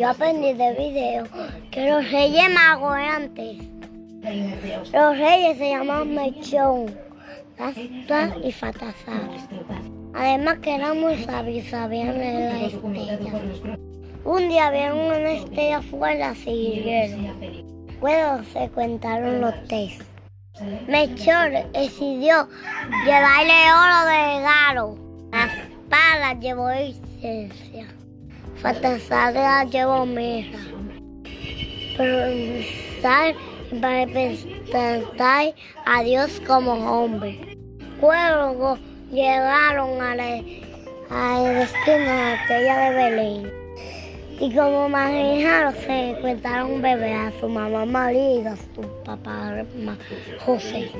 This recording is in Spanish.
yo aprendí de video que los reyes magos antes. Los reyes se llamaban Melchón, Gaspar y Fatasar. Además que eran muy sabios, sabían de la estrella. Un día vieron una estrella afuera, siguieron. Luego se cuentaron los test. Melchor decidió llevarle oro de regalo. Gaspar llevó licencia. Fatasar la llevó mirra. Pensar para presentar a Dios como hombre. Luego llegaron a la, al destino de la de Belén. Y como imaginaron, se encontraron un bebé a su mamá María y a su papá José.